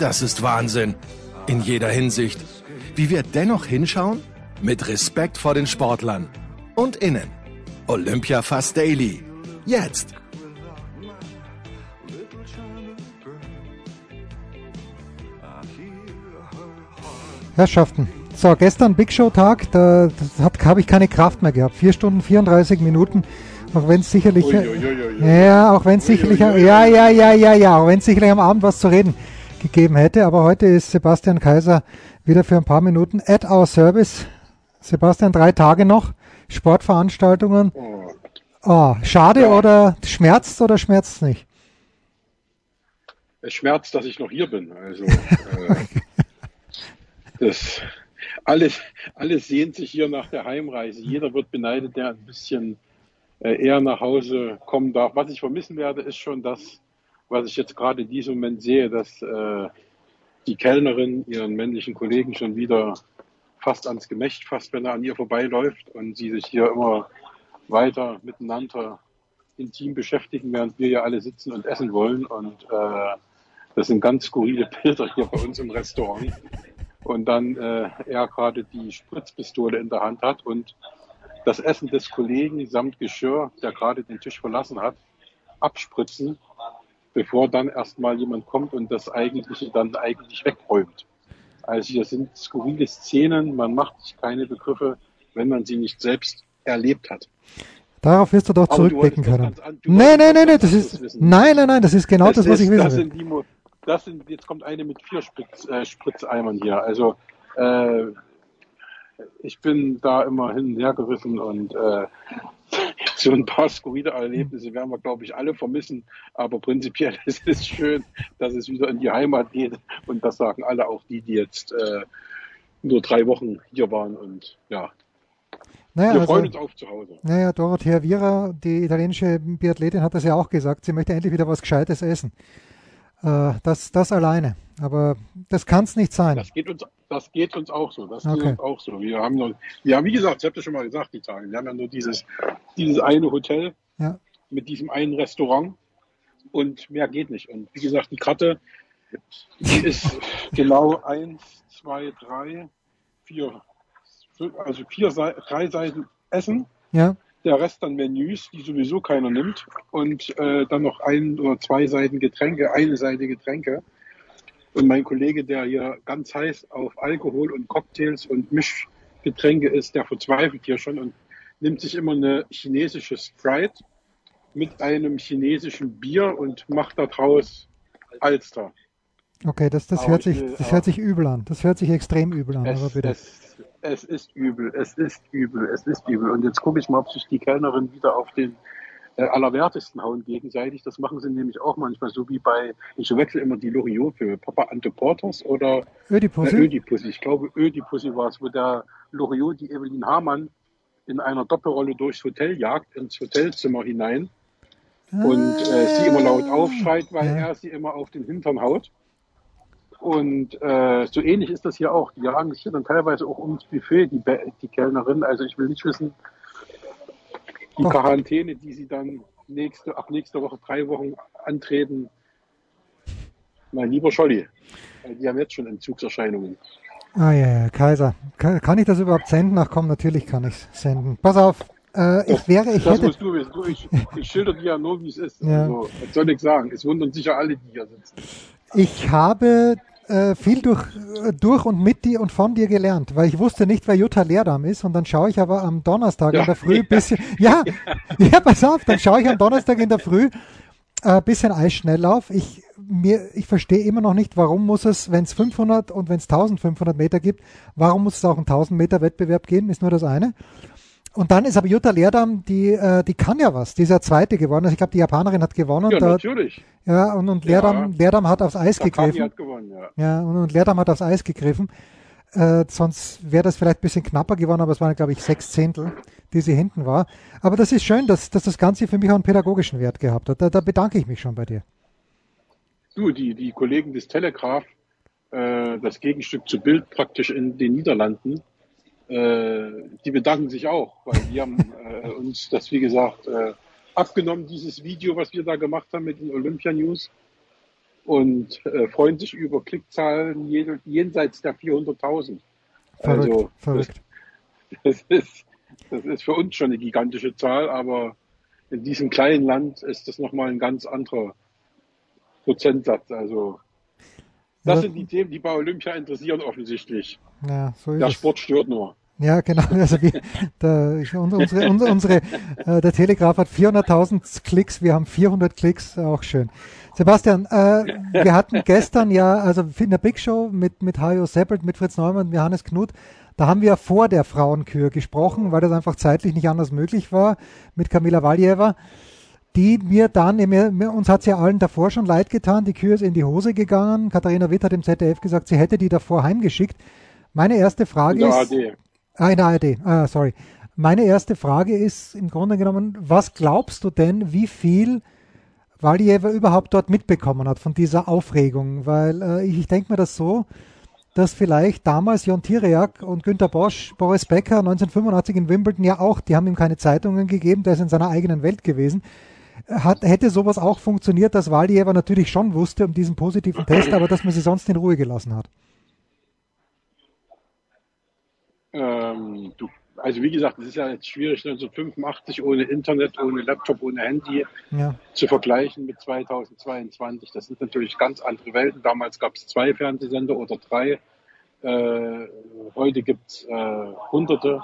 Das ist Wahnsinn. In jeder Hinsicht. Wie wir dennoch hinschauen? Mit Respekt vor den Sportlern. Und innen. Olympia Fast Daily. Jetzt. Herrschaften. So, gestern Big Show Tag, da, habe ich keine Kraft mehr gehabt. Vier Stunden 34 Minuten, auch wenn es sicherlich, Ui, ui, ui, ui. ja, auch wenn es sicherlich, ja, ja, ja, ja, ja, auch wenn es sicherlich am Abend was zu reden gegeben hätte. Aber heute ist Sebastian Kaiser wieder für ein paar Minuten at our service. Sebastian, drei Tage noch, Sportveranstaltungen. Oh. Oh, schade Ja. oder schmerzt oder schmerzt nicht? Es schmerzt, dass ich noch hier bin. Also äh, das alles, alles sehnt sich hier nach der Heimreise. Jeder wird beneidet, der ein bisschen äh, eher nach Hause kommen darf. Was ich vermissen werde, ist schon das, was ich jetzt gerade in diesem Moment sehe, dass äh, die Kellnerin ihren männlichen Kollegen schon wieder fast ans Gemächt fasst, wenn er an ihr vorbeiläuft und sie sich hier immer weiter miteinander intim beschäftigen, während wir hier alle sitzen und essen wollen. Und äh, das sind ganz skurrile Bilder hier bei uns im Restaurant. Und dann äh, er gerade die Spritzpistole in der Hand hat und das Essen des Kollegen samt Geschirr, der gerade den Tisch verlassen hat, abspritzen, bevor dann erstmal jemand kommt und das Eigentliche dann eigentlich wegräumt. Also hier sind skurrile Szenen, man macht sich keine Begriffe, wenn man sie nicht selbst erlebt hat. Darauf wirst du doch zurückblicken was können. ganz an- was nee, nee, ganz das ist, wissen. nein, nein, nein, das ist genau das, was ist, ich wissen das will. sind die, das sind, jetzt kommt eine mit vier Spritz, äh, Spritzeimern hier. Also äh, ich bin da immer hin und her gerissen und äh, so ein paar skurrile Erlebnisse werden wir, glaube ich, alle vermissen. Aber prinzipiell ist es schön, dass es wieder in die Heimat geht. Und das sagen alle, auch die, die jetzt äh, nur drei Wochen hier waren. Und ja, Naja, wir also, freuen uns auf zu Hause. naja, Dorothea Viera, die italienische Biathletin, hat das ja auch gesagt. Sie möchte endlich wieder was Gescheites essen. Äh, das, das alleine. Aber das kann es nicht sein. Das geht uns, das geht uns auch so. Das Okay. geht uns auch so. Wir haben noch, wir haben, wie gesagt, ich habe das schon mal gesagt, die Tage. Wir haben ja nur dieses, dieses eine Hotel Ja. mit diesem einen Restaurant und mehr geht nicht. Und wie gesagt, die Karte, die ist genau eins, zwei, drei, vier, also vier, drei Seiten Essen. Ja, Der Rest dann Menüs, die sowieso keiner nimmt. Und äh, dann noch ein oder zwei Seiten Getränke, eine Seite Getränke. Und mein Kollege, der hier ganz heiß auf Alkohol und Cocktails und Mischgetränke ist, der verzweifelt hier schon und nimmt sich immer eine chinesische Sprite mit einem chinesischen Bier und macht daraus Alster. okay, das, das, Aber hört ich sich, das hört sich übel an. Das hört sich extrem übel an. Aber Es, bitte. es, es ist übel, es ist übel, es ist übel. Und jetzt gucke ich mal, ob sich die Kellnerin wieder auf den äh, Allerwertesten hauen gegenseitig. Das machen sie nämlich auch manchmal so wie bei, ich wechsle immer die Loriot für Papa Anteportas oder äh, Ödipussy? Ödipussy. Ich glaube, Ödipussy war es, wo der Loriot die Evelyn Hamann in einer Doppelrolle durchs Hotel jagt, ins Hotelzimmer hinein und äh, sie immer laut aufschreit, weil Ah. Ja. er sie immer auf den Hintern haut. Und äh, so ähnlich ist das hier auch. Die jagen sich hier dann teilweise auch ums Buffet, die, die Kellnerin. Also ich will nicht wissen, die Doch. Quarantäne, die sie dann nächste, ab nächster Woche drei Wochen antreten. Mein lieber Scholli, äh, die haben jetzt schon Entzugserscheinungen. Ah ja, ja, Kaiser. Kann, kann ich das überhaupt senden? Ach komm, natürlich kann ich es senden. Pass auf, Äh, ich wäre, ich das hätte, musst du wissen. Du, ich, ich schilder dir ja nur, wie es ist. Ja. Also, was soll ich sagen? Es wundern sicher alle, die hier sitzen. ich habe äh, viel durch, äh, durch und mit dir und von dir gelernt, weil ich wusste nicht, wer Jutta Leerdam ist und dann schaue ich aber am Donnerstag Ja, in der Früh ja. ein bisschen, ja, ja, pass auf, dann schaue ich am Donnerstag in der Früh ein bisschen Eisschnelllauf. Ich, mir, ich verstehe immer noch nicht, warum muss es, wenn es 500 und wenn es 1500 Meter gibt, warum muss es auch einen 1000 Meter Wettbewerb geben, ist nur das eine. Und dann ist aber Jutta Leerdam, die, äh, die kann ja was. Die ist ja Zweite geworden. Also ich glaube, die Japanerin hat gewonnen. Ja, da, natürlich. ja und, und Ja. Leerdam, Leerdam hat aufs Eis Takagi gegriffen. hat gewonnen, ja. Ja, und, und Leerdam hat aufs Eis gegriffen. Äh, sonst wäre das vielleicht ein bisschen knapper geworden, aber es waren, glaube ich, sechs Zehntel, die sie hinten war. Aber das ist schön, dass, dass das Ganze für mich auch einen pädagogischen Wert gehabt hat. Da, da bedanke ich mich schon bei dir. Du, die, die Kollegen des Telegraph, äh, das Gegenstück zu Bild praktisch in den Niederlanden, die bedanken sich auch, weil die haben äh, uns das, wie gesagt, äh, abgenommen, dieses Video, was wir da gemacht haben mit den Olympia News und äh, freuen sich über Klickzahlen jen- jenseits der 400.000. Verrückt, Also, verrückt. Das ist, das ist für uns schon eine gigantische Zahl, aber in diesem kleinen Land ist das nochmal ein ganz anderer Prozentsatz. Also das Ja. sind die Themen, die bei Olympia interessieren offensichtlich. Ja, so Der. Sport stört nur. Ja, genau. Also wir, der, ich- unsere, unsere, unsere, äh, der Telegraph hat 400.000 Klicks, wir haben 400 Klicks, auch schön. Sebastian, äh, wir hatten gestern ja, also in der Big Show mit, mit Hajo Seppelt, mit Fritz Neumann und Johannes Knut, da haben wir vor der Frauenkür gesprochen, weil das einfach zeitlich nicht anders möglich war, mit Kamila Valjeva, die mir dann, mir, mir, uns hat ja allen davor schon leid getan, die Kür ist in die Hose gegangen, Katharina Witt hat im ZDF gesagt, sie hätte die davor heimgeschickt. Meine erste Frage der ist, ARD. Ah, in der ARD. Ah, sorry. Meine erste Frage ist im Grunde genommen, was glaubst du denn, wie viel Valjeva überhaupt dort mitbekommen hat von dieser Aufregung? Weil äh, ich, ich denke mir das so, dass vielleicht damals Jon Tiriak und Günter Bosch, Boris Becker 1985 in Wimbledon ja auch, die haben ihm keine Zeitungen gegeben, der ist in seiner eigenen Welt gewesen. Hat, hätte sowas auch funktioniert, dass Valjeva natürlich schon wusste um diesen positiven Test, aber dass man sie sonst in Ruhe gelassen hat? Ähm, du, also wie gesagt, es ist ja jetzt schwierig, 1985 ohne Internet, ohne Laptop, ohne Handy Ja, zu vergleichen mit 2022. Das sind natürlich ganz andere Welten. Damals gab es zwei Fernsehsender oder drei. Äh, heute gibt es äh, Hunderte.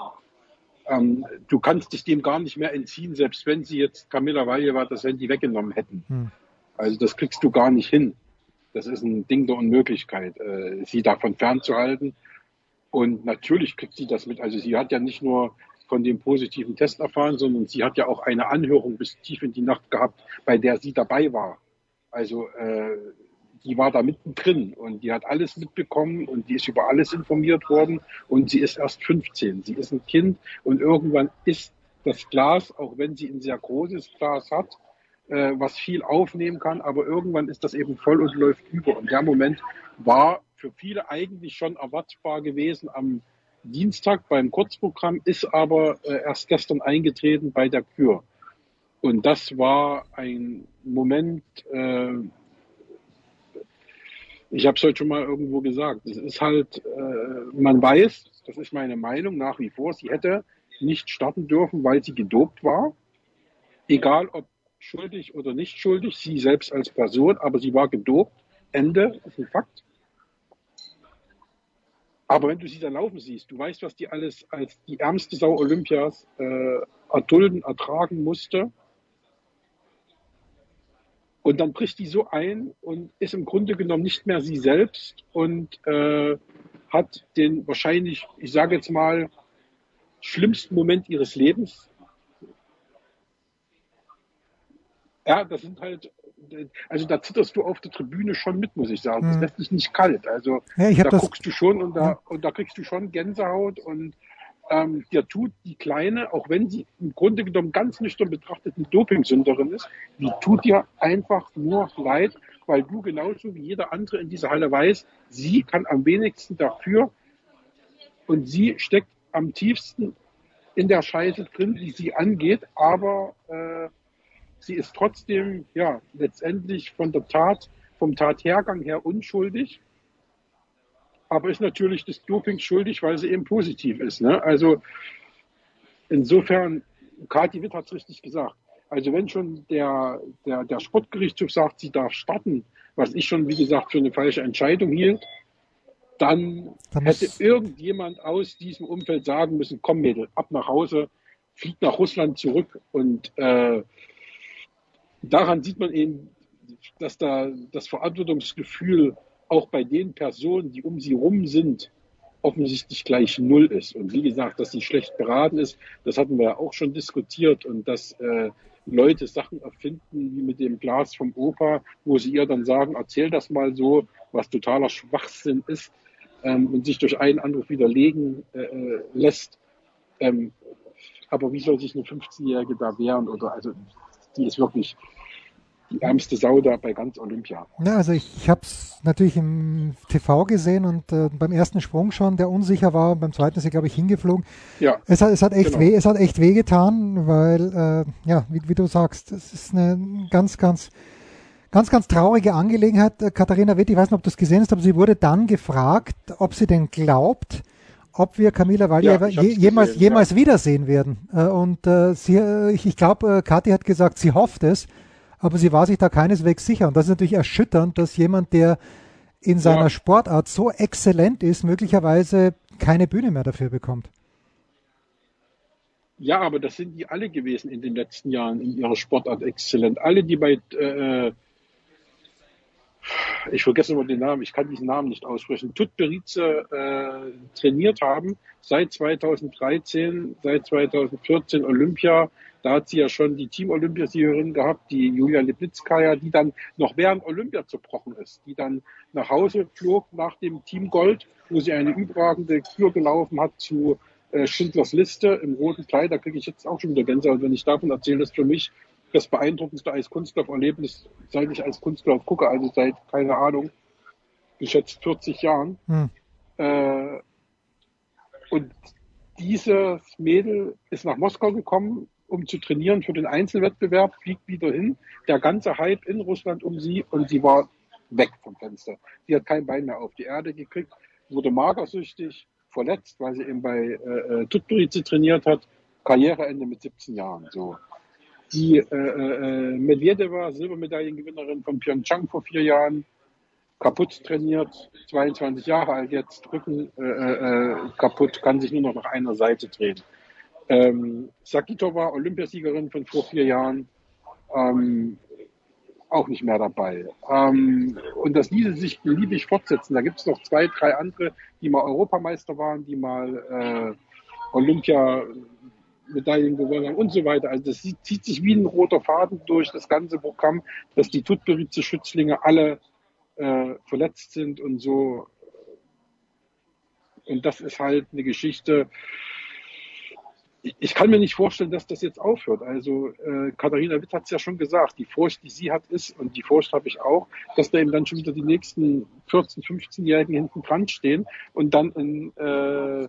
Ähm, du kannst dich dem gar nicht mehr entziehen, selbst wenn sie jetzt Camilla Valjeva das Handy weggenommen hätten. Hm. Also das kriegst du gar nicht hin. Das ist ein Ding der Unmöglichkeit, äh, sie davon fernzuhalten. Und natürlich kriegt sie das mit. Also sie hat ja nicht nur von dem positiven Test erfahren, sondern sie hat ja auch eine Anhörung bis tief in die Nacht gehabt, bei der sie dabei war. Also äh, die war da mittendrin und die hat alles mitbekommen und die ist über alles informiert worden und sie ist erst 15. Sie ist ein Kind und irgendwann ist das Glas, auch wenn sie ein sehr großes Glas hat, äh, was viel aufnehmen kann, aber irgendwann ist das eben voll und läuft über. Und der Moment war für viele eigentlich schon erwartbar gewesen am Dienstag beim Kurzprogramm, ist aber äh, erst gestern eingetreten bei der Kür. Und das war ein Moment, äh, ich habe es heute schon mal irgendwo gesagt, es ist halt, äh, man weiß, das ist meine Meinung nach wie vor, sie hätte nicht starten dürfen, weil sie gedopt war. Egal ob schuldig oder nicht schuldig, sie selbst als Person, aber sie war gedopt. Ende, ist ein Fakt. Aber wenn du sie dann laufen siehst, du weißt, was die alles als die ärmste Sau Olympias äh, erdulden, ertragen musste. Und dann bricht die so ein und ist im Grunde genommen nicht mehr sie selbst und äh, hat den wahrscheinlich, ich sage jetzt mal, schlimmsten Moment ihres Lebens. Ja, das sind halt, also da zitterst du auf der Tribüne schon mit, muss ich sagen. Das Mhm. lässt dich nicht kalt. Also Ja, da das- guckst du schon und da, Ja. und da kriegst du schon Gänsehaut und ähm, dir tut die Kleine, auch wenn sie im Grunde genommen ganz nüchtern betrachtet eine Dopingsünderin ist, die tut dir einfach nur leid, weil du genauso wie jeder andere in dieser Halle weiß, sie kann am wenigsten dafür und sie steckt am tiefsten in der Scheiße drin, die sie angeht, aber äh, sie ist trotzdem ja letztendlich von der Tat, vom Tathergang her unschuldig, aber ist natürlich des Dopings schuldig, weil sie eben positiv ist. Ne? Also insofern Kathi Witt hat es richtig gesagt. Also wenn schon der, der, der Sportgerichtshof sagt, sie darf starten, was ich schon, wie gesagt, für eine falsche Entscheidung hielt, dann, dann hätte irgendjemand aus diesem Umfeld sagen müssen, komm Mädel, ab nach Hause, fliegt nach Russland zurück und äh, daran sieht man eben, dass da das Verantwortungsgefühl auch bei den Personen, die um sie rum sind, offensichtlich gleich null ist. Und wie gesagt, dass sie schlecht beraten ist, das hatten wir ja auch schon diskutiert und dass äh, Leute Sachen erfinden, wie mit dem Glas vom Opa, wo sie ihr dann sagen, erzähl das mal so, was totaler Schwachsinn ist ähm, und sich durch einen Anruf widerlegen äh, äh lässt. Ähm, aber wie soll sich eine 15-Jährige da wehren? Oder also die ist wirklich die ärmste Sau da bei ganz Olympia. Ja, also ich, habe es natürlich im TV gesehen und äh, beim ersten Sprung schon, der unsicher war, beim zweiten ist er, glaube ich, hingeflogen. Ja. Es hat, es hat echt genau. weh, es hat echt weh getan, weil, äh, ja, wie, wie du sagst, es ist eine ganz, ganz, ganz, ganz traurige Angelegenheit. Äh, Katharina Witt, ich weiß nicht, ob du es gesehen hast, aber sie wurde dann gefragt, ob sie denn glaubt, ob wir Camila Valieva ja, je, jemals, gesehen, jemals ja. wiedersehen werden. Äh, und äh, sie, äh, ich, ich glaube, Kathi hat gesagt, sie hofft es aber sie war sich da keineswegs sicher. Und das ist natürlich erschütternd, dass jemand, der in seiner ja. Sportart so exzellent ist, möglicherweise keine Bühne mehr dafür bekommt. Ja, aber das sind die alle gewesen in den letzten Jahren in ihrer Sportart exzellent. Alle, die bei, äh, ich vergesse immer den Namen, ich kann diesen Namen nicht aussprechen, Tutberize äh, trainiert haben, seit 2013, seit 2014 Olympia, da hat sie ja schon die Team-Olympiasiegerin gehabt, die Julia Liplitzkaya, die dann noch während Olympia zerbrochen ist, die dann nach Hause flog nach dem Team Gold, wo sie eine überragende Kür gelaufen hat zu äh, Schindlers Liste im roten Kleid. Da kriege ich jetzt auch schon wieder Gänsehaut, wenn ich davon erzähle. Das ist für mich das beeindruckendste Eiskunstlauf-Erlebnis, seit ich als Kunstlauf gucke, also seit, keine Ahnung, geschätzt 40 Jahren. Hm. Äh, und dieses Mädel ist nach Moskau gekommen, um zu trainieren für den Einzelwettbewerb, fliegt wieder hin. Der ganze Hype in Russland um sie und sie war weg vom Fenster. Sie hat kein Bein mehr auf die Erde gekriegt, wurde magersüchtig, verletzt, weil sie eben bei äh, äh Tutberize trainiert hat. Karriereende mit 17 Jahren. So. Die äh, äh, Medvedeva, Silbermedaillengewinnerin von Pyeongchang vor vier Jahren, kaputt trainiert, 22 Jahre alt jetzt, Rücken äh, äh, äh, kaputt, kann sich nur noch nach einer Seite drehen. Ähm, Sakitova, Olympiasiegerin von vor vier Jahren, ähm, auch nicht mehr dabei. Ähm, und dass diese sich beliebig fortsetzen. Da gibt es noch zwei, drei andere, die mal Europameister waren, die mal äh, Olympia-Medaillen gewonnen haben und so weiter. Also das zieht sich wie ein roter Faden durch das ganze Programm, dass die Tutberitze-Schützlinge alle äh, verletzt sind und so. Und das ist halt eine Geschichte, ich kann mir nicht vorstellen, dass das jetzt aufhört. Also äh, Katharina Witt hat es ja schon gesagt, die Furcht, die sie hat, ist, und die Furcht habe ich auch, dass da eben dann schon wieder die nächsten 14-, 15-Jährigen hinten dran stehen und dann in äh,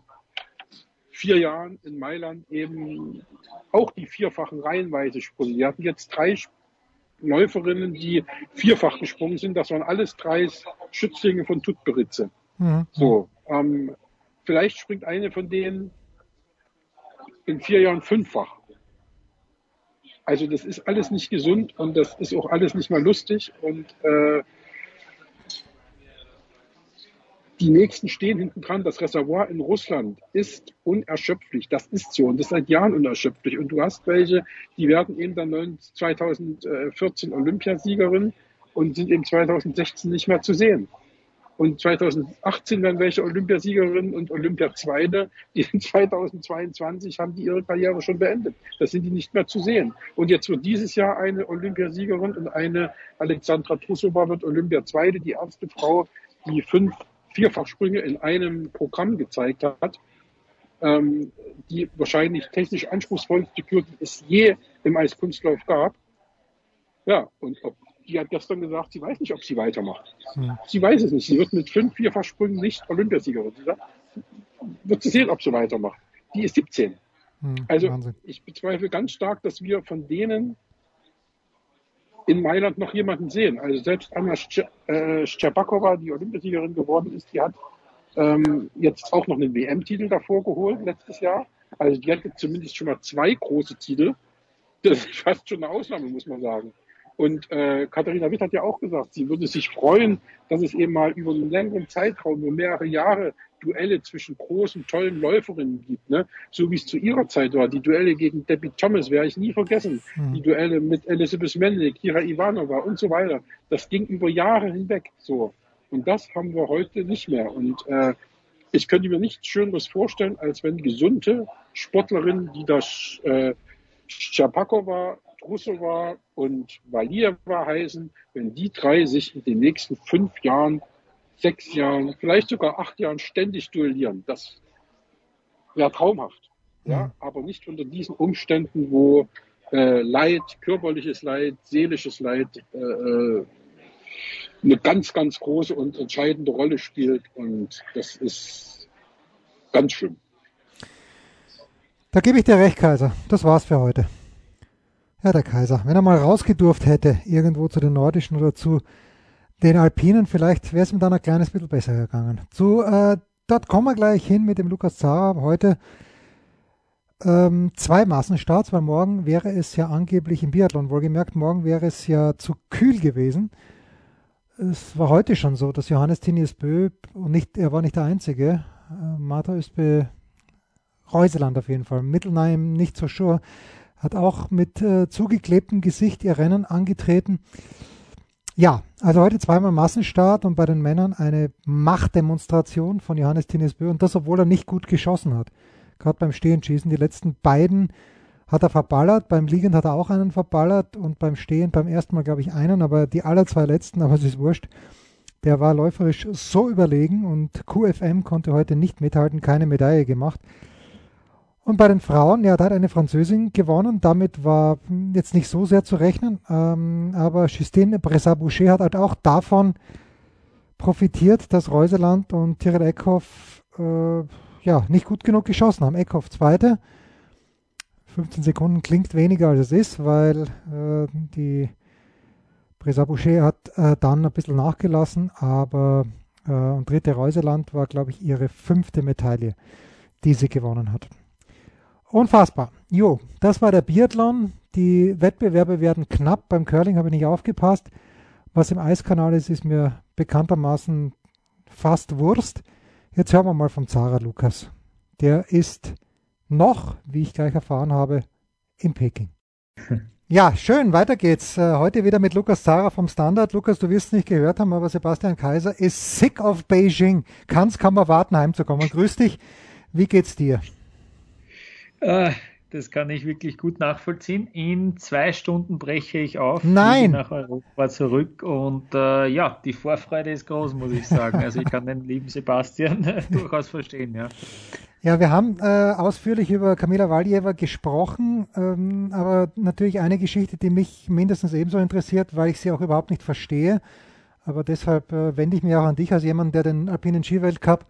vier Jahren in Mailand eben auch die vierfachen reihenweise springen. Wir hatten jetzt drei Läuferinnen, die vierfach gesprungen sind. Das waren alles drei Schützlinge von Tutberitze. Mhm. So, ähm, vielleicht springt eine von denen in vier Jahren fünffach. Also das ist alles nicht gesund und das ist auch alles nicht mal lustig und äh, die nächsten stehen hinten dran. Das Reservoir in Russland ist unerschöpflich. Das ist so und das ist seit Jahren unerschöpflich. Und du hast welche, die werden eben dann 2014 Olympiasiegerin und sind eben 2016 nicht mehr zu sehen. Und 2018 werden welche Olympiasiegerinnen und Olympiazweite, die in 2022 haben die ihre Karriere schon beendet. Das sind die nicht mehr zu sehen. Und jetzt wird dieses Jahr eine Olympiasiegerin und eine Alexandra Trusova wird Olympiazweite, die erste Frau, die fünf Vierfachsprünge in einem Programm gezeigt hat, ähm, die wahrscheinlich technisch anspruchsvollste Kür, die es je im Eiskunstlauf gab. Ja, und ob die hat gestern gesagt, sie weiß nicht, ob sie weitermacht. Hm. Sie weiß es nicht. Sie wird mit fünf Vierfachsprüngen nicht Olympiasiegerin. Sie sagt, wird sie sehen, ob sie weitermacht. Die ist 17. Hm, also Wahnsinn. ich bezweifle ganz stark, dass wir von denen in Mailand noch jemanden sehen. Also selbst Anna Szczepakova, die Olympiasiegerin geworden ist, die hat ähm, jetzt auch noch einen WM-Titel davor geholt letztes Jahr. Also die hatte zumindest schon mal zwei große Titel. Das ist fast schon eine Ausnahme, muss man sagen. Und äh, Katharina Witt hat ja auch gesagt, sie würde sich freuen, dass es eben mal über einen längeren Zeitraum, über mehrere Jahre, Duelle zwischen großen, tollen Läuferinnen gibt. Ne? So wie es zu ihrer Zeit war. Die Duelle gegen Debbie Thomas werde ich nie vergessen. Mhm. Die Duelle mit Elizabeth Menley, Kira Ivanova und so weiter. Das ging über Jahre hinweg so. Und das haben wir heute nicht mehr. Und äh, ich könnte mir nichts Schöneres vorstellen, als wenn gesunde Sportlerinnen, die das äh, Schapakova Trusova und Valieva heißen, wenn die drei sich in den nächsten fünf Jahren, sechs Jahren, vielleicht sogar acht Jahren ständig duellieren. Das wäre traumhaft. Ja, mhm. aber nicht unter diesen Umständen, wo äh, Leid, körperliches Leid, seelisches Leid äh, äh, eine ganz, ganz große und entscheidende Rolle spielt. Und das ist ganz schlimm. Da gebe ich dir recht, Kaiser. Das war's für heute. Ja, der Kaiser, wenn er mal rausgedurft hätte, irgendwo zu den Nordischen oder zu den Alpinen, vielleicht wäre es ihm dann ein kleines bisschen besser gegangen. Zu, äh, dort kommen wir gleich hin mit dem Lukas Zara. Heute ähm, zwei Massenstarts, weil morgen wäre es ja angeblich im Biathlon, wohlgemerkt, morgen wäre es ja zu kühl gewesen. Es war heute schon so, dass Johannes Tinius Bö, und nicht, er war nicht der Einzige, äh, Martha Öspe, Reuseland auf jeden Fall, Mittelneim nicht so sure, hat auch mit äh, zugeklebtem Gesicht ihr Rennen angetreten. Ja, also heute zweimal Massenstart und bei den Männern eine Machtdemonstration von Johannes Tinesbö und das, obwohl er nicht gut geschossen hat. Gerade beim Stehenschießen. Die letzten beiden hat er verballert, beim Liegen hat er auch einen verballert und beim Stehen beim ersten Mal, glaube ich, einen, aber die aller zwei letzten, aber es ist wurscht. Der war läuferisch so überlegen und QFM konnte heute nicht mithalten, keine Medaille gemacht. Und bei den Frauen, ja, da hat eine Französin gewonnen. Damit war jetzt nicht so sehr zu rechnen. Ähm, aber Justine Bressat-Boucher hat halt auch davon profitiert, dass Reuseland und Tyrell Eckhoff äh, ja, nicht gut genug geschossen haben. Eckhoff zweite. 15 Sekunden klingt weniger als es ist, weil äh, die Bressat-Boucher hat äh, dann ein bisschen nachgelassen. Aber äh, und dritte Reuseland war, glaube ich, ihre fünfte Medaille, die sie gewonnen hat. Unfassbar. Jo, das war der Biathlon. Die Wettbewerbe werden knapp. Beim Curling habe ich nicht aufgepasst. Was im Eiskanal ist, ist mir bekanntermaßen fast Wurst. Jetzt hören wir mal vom Zara Lukas. Der ist noch, wie ich gleich erfahren habe, in Peking. Ja, schön, weiter geht's. Äh, heute wieder mit Lukas Zara vom Standard. Lukas, du wirst es nicht gehört haben, aber Sebastian Kaiser ist sick of Beijing. Kann's kaum erwarten, heimzukommen. Grüß dich. Wie geht's dir? Äh, das kann ich wirklich gut nachvollziehen. In zwei Stunden breche ich auf, Nein. nach Europa zurück und äh, ja, die Vorfreude ist groß, muss ich sagen. Also ich kann den lieben Sebastian durchaus verstehen, ja. Ja, wir haben äh, ausführlich über Kamila Valjeva gesprochen, ähm, aber natürlich eine Geschichte, die mich mindestens ebenso interessiert, weil ich sie auch überhaupt nicht verstehe. Aber deshalb äh, wende ich mich auch an dich als jemand, der den alpinen Skiweltcup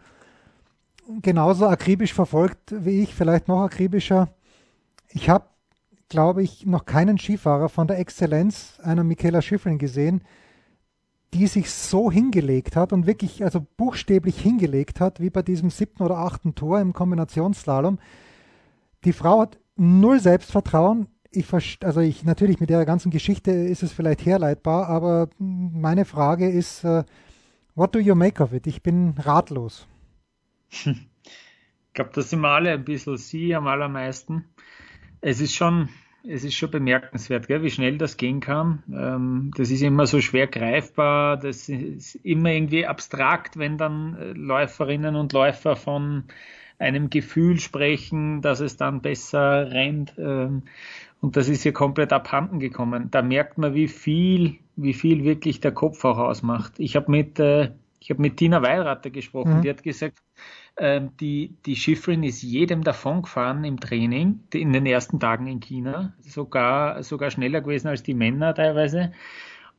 genauso akribisch verfolgt wie ich, vielleicht noch akribischer. Ich habe, glaube ich, noch keinen Skifahrer von der Exzellenz einer Michaela Schifrin gesehen, die sich so hingelegt hat und wirklich, also buchstäblich hingelegt hat, wie bei diesem siebten oder achten Tor im Kombinationsslalom. Die Frau hat null Selbstvertrauen. Ich also ich natürlich mit der ganzen Geschichte ist es vielleicht herleitbar, aber meine Frage ist, uh, what do you make of it? Ich bin ratlos. Ich glaube, das sind wir alle ein bisschen sie am allermeisten. Es ist schon, es ist schon bemerkenswert, gell, wie schnell das gehen kann. Ähm, das ist immer so schwer greifbar, das ist immer irgendwie abstrakt, wenn dann äh, Läuferinnen und Läufer von einem Gefühl sprechen, dass es dann besser rennt. Ähm, und das ist hier komplett abhanden gekommen. Da merkt man, wie viel, wie viel wirklich der Kopf auch ausmacht. Ich habe mit äh, ich habe mit Tina Weilratter gesprochen, mhm. die hat gesagt, äh, die, die Schifrin ist jedem davon gefahren im Training, in den ersten Tagen in China, sogar, sogar schneller gewesen als die Männer teilweise.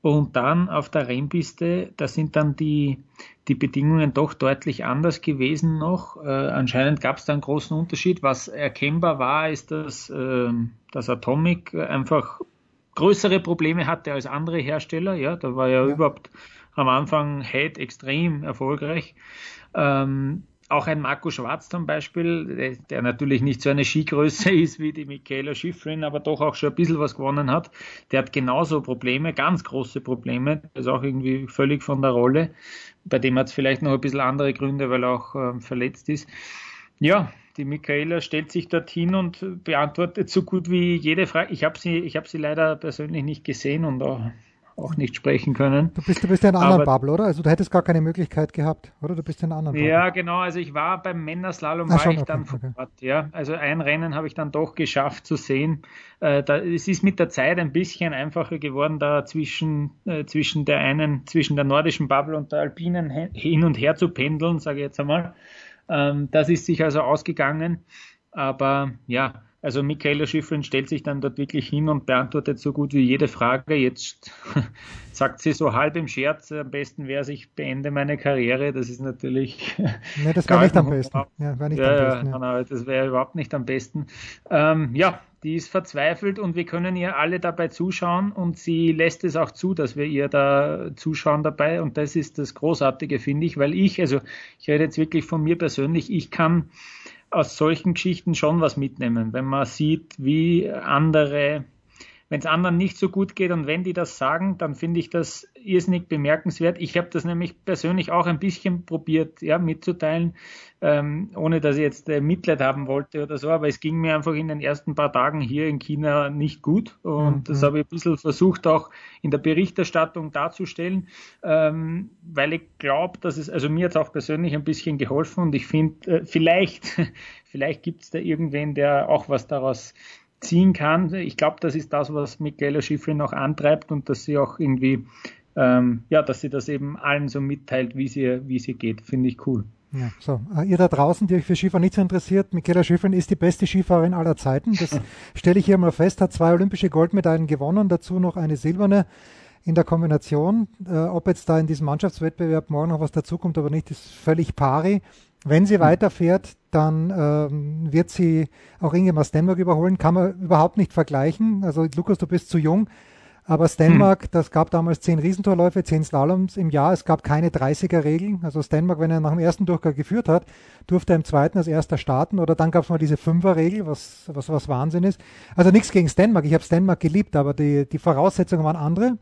Und dann auf der Rennpiste, da sind dann die, die Bedingungen doch deutlich anders gewesen noch. Äh, anscheinend gab es da einen großen Unterschied. Was erkennbar war, ist, dass, äh, dass Atomic einfach größere Probleme hatte als andere Hersteller. Ja, da war ja, ja. überhaupt am Anfang Head extrem erfolgreich. Ähm, auch ein Marco Schwarz zum Beispiel, der, natürlich nicht so eine Skigröße ist wie die Michaela Schifrin, aber doch auch schon ein bisschen was gewonnen hat, der hat genauso Probleme, ganz große Probleme, der ist auch irgendwie völlig von der Rolle. Bei dem hat es vielleicht noch ein bisschen andere Gründe, weil er auch äh, verletzt ist. Ja, die Michaela stellt sich dorthin und beantwortet so gut wie jede Frage. Ich habe sie, ich habe sie leider persönlich nicht gesehen und auch, auch nicht sprechen können. Du bist, du bist ja in einer anderen Bubble, oder? Also du hättest gar keine Möglichkeit gehabt, oder? Du bist in einer anderen Bubble. Ja, genau. Also ich war beim Männerslalom, war schon, ich okay, dann vor okay. Ja, also ein Rennen habe ich dann doch geschafft zu sehen. Äh, da, es ist mit der Zeit ein bisschen einfacher geworden, da zwischen, äh, zwischen der einen, zwischen der nordischen Bubble und der alpinen hin und her zu pendeln, sage ich jetzt einmal. Ähm, das ist sich also ausgegangen. Aber ja, also Michaela Schifrin stellt sich dann dort wirklich hin und beantwortet so gut wie jede Frage. Jetzt sagt sie so halb im Scherz, am besten wäre es, ich beende meine Karriere. Das ist natürlich. Nee, das wäre nicht am besten. Ja, wär nicht ja, am besten, ja. Nein, das wäre überhaupt nicht am besten. Ähm, ja, die ist verzweifelt und wir können ihr alle dabei zuschauen und sie lässt es auch zu, dass wir ihr da zuschauen dabei und das ist das Großartige, finde ich, weil ich, also ich rede jetzt wirklich von mir persönlich, ich kann aus solchen Geschichten schon was mitnehmen, wenn man sieht, wie andere wenn es anderen nicht so gut geht und wenn die das sagen, dann finde ich das irrsinnig bemerkenswert. Ich habe das nämlich persönlich auch ein bisschen probiert, ja, mitzuteilen, ähm, ohne dass ich jetzt äh, Mitleid haben wollte oder so, aber es ging mir einfach in den ersten paar Tagen hier in China nicht gut und mhm. das habe ich ein bisschen versucht auch in der Berichterstattung darzustellen, ähm, weil ich glaube, dass es, also mir hat es auch persönlich ein bisschen geholfen und ich finde, äh, vielleicht, vielleicht gibt es da irgendwen, der auch was daraus ziehen kann. Ich glaube, das ist das, was Michaela Schifrin noch antreibt und dass sie auch irgendwie, ähm, ja, dass sie das eben allen so mitteilt, wie sie, wie sie geht. Finde ich cool. Ja, so. Äh, ihr da draußen, die euch für Skifahren nicht so interessiert, Michaela Schifrin ist die beste Skifahrerin aller Zeiten. Das stelle ich hier mal fest, hat zwei olympische Goldmedaillen gewonnen, dazu noch eine silberne in der Kombination. Äh, ob jetzt da in diesem Mannschaftswettbewerb morgen noch was dazukommt, aber nicht, ist völlig pari. Wenn sie weiterfährt, dann ähm, wird sie auch Ingemar Stenmark überholen. Kann man überhaupt nicht vergleichen. Also Lukas, du bist zu jung. Aber Stenmark, hm. das gab damals zehn Riesentorläufe, zehn Slaloms im Jahr. Es gab keine 30er-Regeln. Also Stenmark, wenn er nach dem ersten Durchgang geführt hat, durfte er im zweiten als erster starten. Oder dann gab es mal diese Fünfer-Regel, was, was, was Wahnsinn ist. Also nichts gegen Stenmark. Ich habe Stenmark geliebt, aber die, die Voraussetzungen waren andere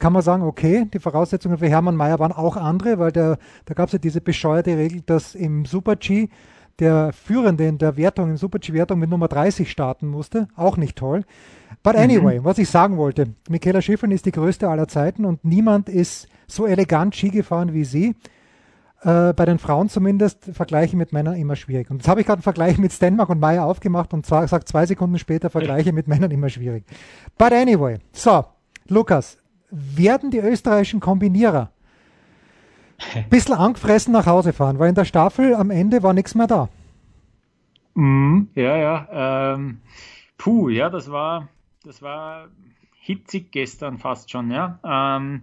kann man sagen, okay, die Voraussetzungen für Hermann Mayer waren auch andere, weil der, da gab es ja diese bescheuerte Regel, dass im Super-G der Führende in der Wertung, in Super-G-Wertung mit Nummer 30 starten musste. Auch nicht toll. But mhm. anyway, mhm. was ich sagen wollte, Michaela Schiffrin ist die größte aller Zeiten und niemand ist so elegant Ski gefahren wie sie. Äh, bei den Frauen zumindest Vergleiche mit Männern immer schwierig. Und jetzt habe ich gerade einen Vergleich mit Stenmark und Meyer aufgemacht und zwar sagt zwei Sekunden später Vergleiche mit Männern immer schwierig. But anyway, so, Lukas, werden die österreichischen Kombinierer ein bisschen angefressen nach Hause fahren, weil in der Staffel am Ende war nichts mehr da. Mm, ja, ja. Ähm, puh, ja, das war, das war hitzig gestern fast schon, ja. Ähm,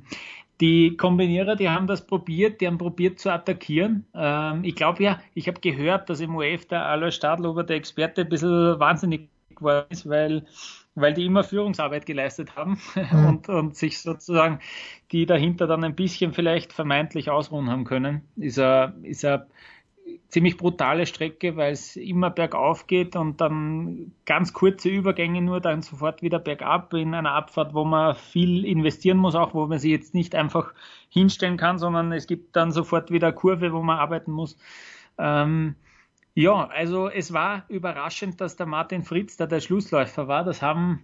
die Kombinierer, die haben das probiert, die haben probiert zu attackieren. Ähm, ich glaube ja, ich habe gehört, dass im UF der Alois Stadlober, der Experte, ein bisschen wahnsinnig war, weil weil die immer Führungsarbeit geleistet haben mhm. und, und sich sozusagen die dahinter dann ein bisschen vielleicht vermeintlich ausruhen haben können, ist eine, ist eine ziemlich brutale Strecke, weil es immer bergauf geht und dann ganz kurze Übergänge nur, dann sofort wieder bergab in einer Abfahrt, wo man viel investieren muss, auch wo man sie jetzt nicht einfach hinstellen kann, sondern es gibt dann sofort wieder Kurve, wo man arbeiten muss. Ähm, ja, also es war überraschend, dass der Martin Fritz da der Schlussläufer war. Das haben,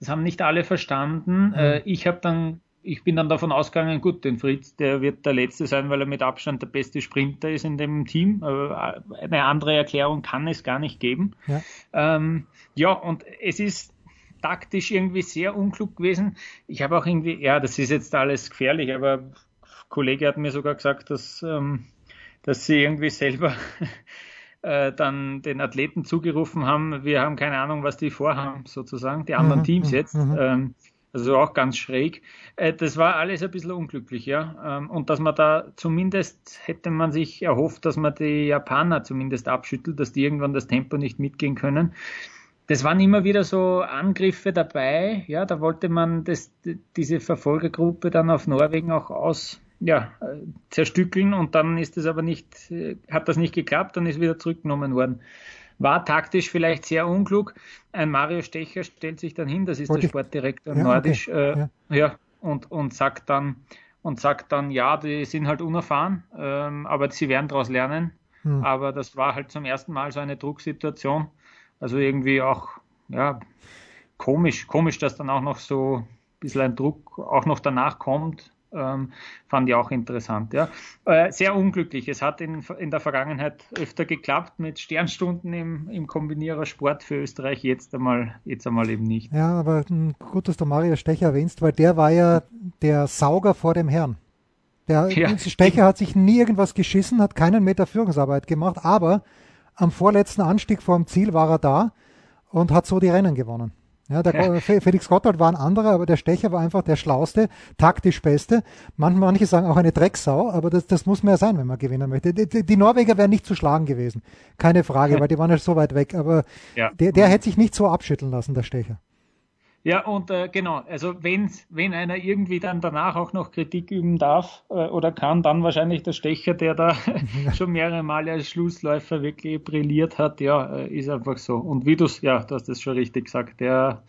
das haben nicht alle verstanden. Mhm. Äh, ich habe dann, ich bin dann davon ausgegangen, gut, den Fritz, der wird der Letzte sein, weil er mit Abstand der beste Sprinter ist in dem Team. Äh, eine andere Erklärung kann es gar nicht geben. Ja, ähm, ja und es ist taktisch irgendwie sehr unklug gewesen. Ich habe auch irgendwie, ja, das ist jetzt alles gefährlich, aber ein Kollege hat mir sogar gesagt, dass, ähm, dass sie irgendwie selber äh, dann den Athleten zugerufen haben, wir haben keine Ahnung, was die vorhaben, sozusagen, die anderen mhm, Teams mhm, jetzt. Mhm. Ähm, also auch ganz schräg. Äh, das war alles ein bisschen unglücklich, ja. Ähm, und dass man da zumindest hätte man sich erhofft, dass man die Japaner zumindest abschüttelt, dass die irgendwann das Tempo nicht mitgehen können. Das waren immer wieder so Angriffe dabei, ja, da wollte man das, diese Verfolgergruppe dann auf Norwegen auch aus, ja, zerstückeln und dann ist es aber nicht, äh, hat das nicht geklappt, dann ist wieder zurückgenommen worden. War taktisch vielleicht sehr unklug. Ein Mario Stecher stellt sich dann hin, das ist Wollte der Sportdirektor ja, Nordisch, okay. äh, ja. ja, und, und sagt dann, und sagt dann, ja, die sind halt unerfahren, ähm, aber sie werden daraus lernen. Hm. Aber das war halt zum ersten Mal so eine Drucksituation. Also irgendwie auch, ja, komisch, komisch, dass dann auch noch so ein bisschen ein Druck auch noch danach kommt. Ähm, fand ich auch interessant. Ja. Äh, sehr unglücklich. Es hat in, in der Vergangenheit öfter geklappt mit Sternstunden im, im Kombinierer Sport für Österreich, jetzt einmal, jetzt einmal eben nicht. Ja, aber hm, gut, dass du Mario Stecher erwähnst, weil der war ja der Sauger vor dem Herrn. Der ja. Stecher hat sich nie irgendwas geschissen, hat keinen Meter Führungsarbeit gemacht, aber am vorletzten Anstieg vor dem Ziel war er da und hat so die Rennen gewonnen. Ja, der. Felix Gotthard war ein anderer, aber der Stecher war einfach der schlauste, taktisch beste. Manche sagen auch eine Drecksau, aber das, das muss mehr sein, wenn man gewinnen möchte. Die, die, die Norweger wären nicht zu schlagen gewesen. Keine Frage, weil die waren ja so weit weg. Aber ja. der, der hätte sich nicht so abschütteln lassen, der Stecher. Ja, und äh, genau, also wenn, wenn einer irgendwie dann danach auch noch Kritik üben darf äh, oder kann, dann wahrscheinlich der Stecher, der da schon mehrere Male als Schlussläufer wirklich brilliert hat, ja, äh, ist einfach so. Und wie du ja, du hast das schon richtig gesagt, der,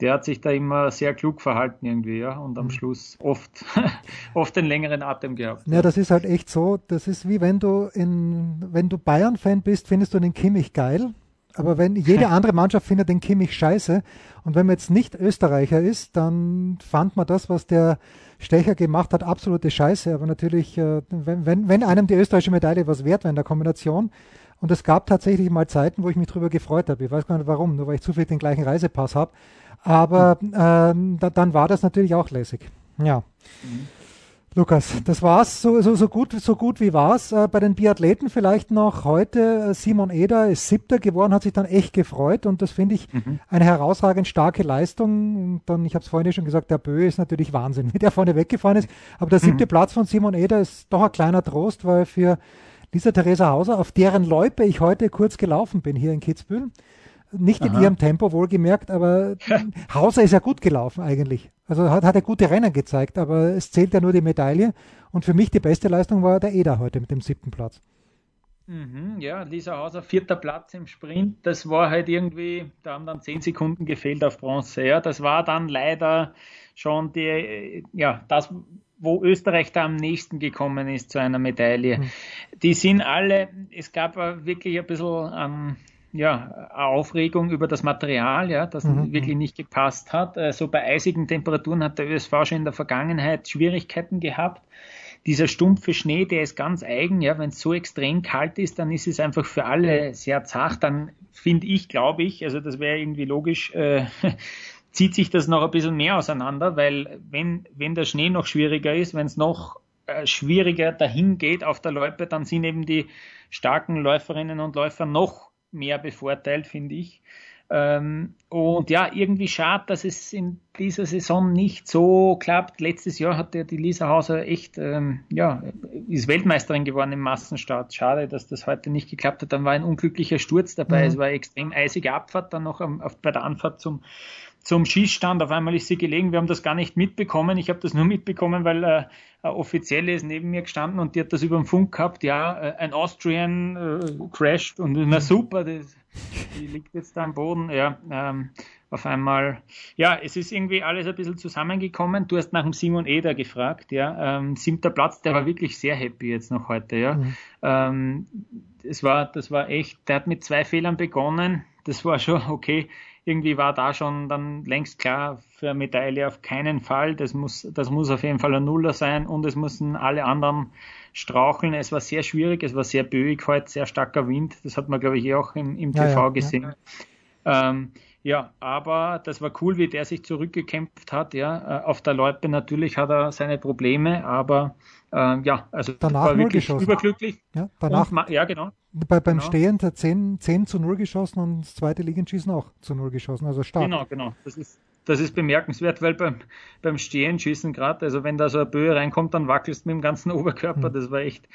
der hat sich da immer sehr klug verhalten irgendwie, ja, und am mhm. Schluss oft, oft den längeren Atem gehabt. Ja, das ist halt echt so, das ist wie wenn du in, wenn du Bayern-Fan bist, findest du den Kimmich geil, aber wenn jede andere Mannschaft findet den Kimmich scheiße und wenn man jetzt nicht Österreicher ist, dann fand man das, was der Stecher gemacht hat, absolute Scheiße. Aber natürlich, äh, wenn, wenn, wenn einem die österreichische Medaille was wert war in der Kombination, und es gab tatsächlich mal Zeiten, wo ich mich drüber gefreut habe. Ich weiß gar nicht warum, nur weil ich zufällig den gleichen Reisepass habe. Aber äh, da, dann war das natürlich auch lässig. Ja. Mhm. Lukas, das war's. So, so, so gut, so gut wie war's. Äh, bei den Biathleten vielleicht noch heute. Äh, Simon Eder ist siebter geworden, hat sich dann echt gefreut und das finde ich mhm. eine herausragend starke Leistung. Und dann, ich habe es vorhin schon gesagt, der Bö ist natürlich Wahnsinn, wie der vorne weggefahren ist. Aber der siebte mhm. Platz von Simon Eder ist doch ein kleiner Trost, weil für Lisa Theresa Hauser, auf deren Loipe ich heute kurz gelaufen bin hier in Kitzbühel, nicht Aha. in ihrem Tempo wohlgemerkt, aber Hauser ist ja gut gelaufen eigentlich. Also hat, hat er gute Rennen gezeigt, aber es zählt ja nur die Medaille. Und für mich die beste Leistung war der Eder heute mit dem siebten Platz. Mhm, ja, Lisa Hauser, vierter Platz im Sprint. Das war halt irgendwie, da haben dann zehn Sekunden gefehlt auf Bronze. Ja, das war dann leider schon die, ja, das, wo Österreich da am nächsten gekommen ist zu einer Medaille. Mhm. Die sind alle, es gab wirklich ein bisschen ähm, ja, Aufregung über das Material, ja, das mhm. wirklich nicht gepasst hat. Also bei eisigen Temperaturen hat der ÖSV schon in der Vergangenheit Schwierigkeiten gehabt. Dieser stumpfe Schnee, der ist ganz eigen, ja, wenn es so extrem kalt ist, dann ist es einfach für alle sehr zart. Dann finde ich, glaube ich, also das wäre irgendwie logisch, äh, zieht sich das noch ein bisschen mehr auseinander, weil wenn, wenn der Schnee noch schwieriger ist, wenn es noch äh, schwieriger dahin geht auf der Loipe, dann sind eben die starken Läuferinnen und Läufer noch mehr bevorteilt, finde ich. Ähm, und ja, irgendwie schade, dass es in dieser Saison nicht so klappt. Letztes Jahr hat ja die Lisa Hauser echt, ähm, ja, ist Weltmeisterin geworden im Massenstart. Schade, dass das heute nicht geklappt hat. Dann war ein unglücklicher Sturz dabei. Mhm. Es war eine extrem eisige Abfahrt dann noch am, auf, bei der Anfahrt zum, zum Schießstand. Auf einmal ist sie gelegen. Wir haben das gar nicht mitbekommen. Ich habe das nur mitbekommen, weil äh, Offizielle ist neben mir gestanden und die hat das über den Funk gehabt. Ja, äh, ein Austrian äh, crashed und na super, das, die liegt jetzt da am Boden. Ja, ähm, auf einmal, ja, es ist irgendwie alles ein bisschen zusammengekommen. Du hast nach dem Simon Eder gefragt, ja, ähm, siebter Platz, der war wirklich sehr happy jetzt noch heute, ja. Mhm. Ähm, es war, das war echt, der hat mit zwei Fehlern begonnen. Das war schon okay irgendwie war da schon dann längst klar, für eine Medaille auf keinen Fall. Das muss, das muss auf jeden Fall ein Nuller sein und es müssen alle anderen straucheln. Es war sehr schwierig, es war sehr böig heute, sehr starker Wind. Das hat man, glaube ich, eh auch im, im TV ja, gesehen. Ja. Ähm, ja, aber das war cool, wie der sich zurückgekämpft hat. Ja, äh, auf der Loipe natürlich hat er seine Probleme, aber äh, ja, also danach war wirklich geschossen. überglücklich. Ja, danach, und, ja genau. Bei, beim genau. Stehen hat 10, 10 zu 0 geschossen und das zweite Liegenschießen auch zu 0 geschossen, also stark. Genau, genau. Das ist, das ist bemerkenswert, weil beim, beim Stehenschießen gerade, also wenn da so eine Böe reinkommt, dann wackelst du mit dem ganzen Oberkörper. Mhm. Das war echt,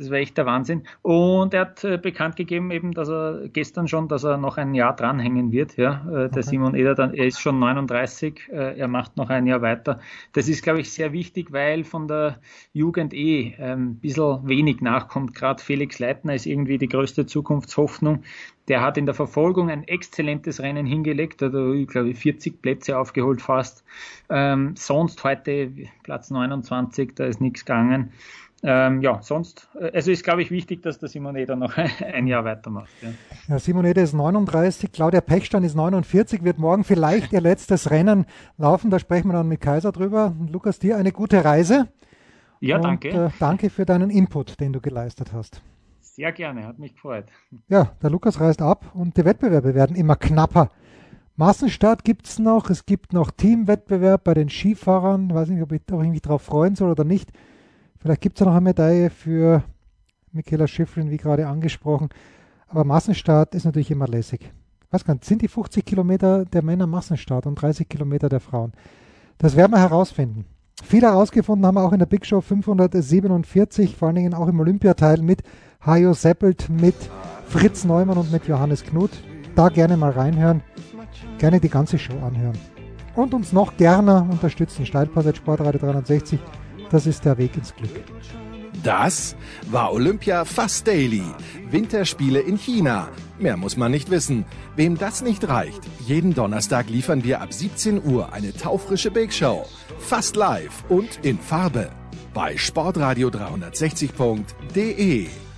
Das war echt der Wahnsinn. Und er hat äh, bekannt gegeben, eben, dass er gestern schon, dass er noch ein Jahr dranhängen wird. Ja, äh, der okay. Simon Eder, dann, er ist schon 39, äh, er macht noch ein Jahr weiter. Das ist, glaube ich, sehr wichtig, weil von der Jugend eh ähm, ein bisschen wenig nachkommt. Gerade Felix Leitner ist irgendwie die größte Zukunftshoffnung. Der hat in der Verfolgung ein exzellentes Rennen hingelegt, hat ich glaube 40 Plätze aufgeholt fast. Ähm, sonst heute Platz 29, da ist nichts gegangen. Ähm, ja, sonst, äh, also ist, glaube ich, wichtig, dass der Simoneda noch ein Jahr weitermacht. Ja, ja Simoneda ist 39, Claudia Pechstein ist 49, wird morgen vielleicht ihr letztes Rennen laufen. Da sprechen wir dann mit Kaiser drüber. Lukas, dir eine gute Reise. Ja, und, danke. Äh, danke für deinen Input, den du geleistet hast. Sehr gerne, hat mich gefreut. Ja, der Lukas reist ab und die Wettbewerbe werden immer knapper. Massenstart gibt es noch, es gibt noch Teamwettbewerb bei den Skifahrern. Ich weiß nicht, ob ich, ob ich mich darauf freuen soll oder nicht. Vielleicht gibt es ja noch eine Medaille für Michaela Schiffrin, wie gerade angesprochen. Aber Massenstart ist natürlich immer lässig. Was kann, sind die 50 Kilometer der Männer Massenstart und 30 Kilometer der Frauen? Das werden wir herausfinden. Viel herausgefunden haben wir auch in der Big Show 547, vor allen Dingen auch im Olympiateil mit Hajo Seppelt, mit Fritz Neumann und mit Johannes Knut. Da gerne mal reinhören, gerne die ganze Show anhören. Und uns noch gerne unterstützen. Steilpassage Sportradio 360 das ist der Weg ins Glück. Das war Olympia Fast Daily. Winterspiele in China. Mehr muss man nicht wissen. Wem das nicht reicht, jeden Donnerstag liefern wir ab 17 Uhr eine taufrische Big Show. Fast live und in Farbe. Bei sportradio360.de.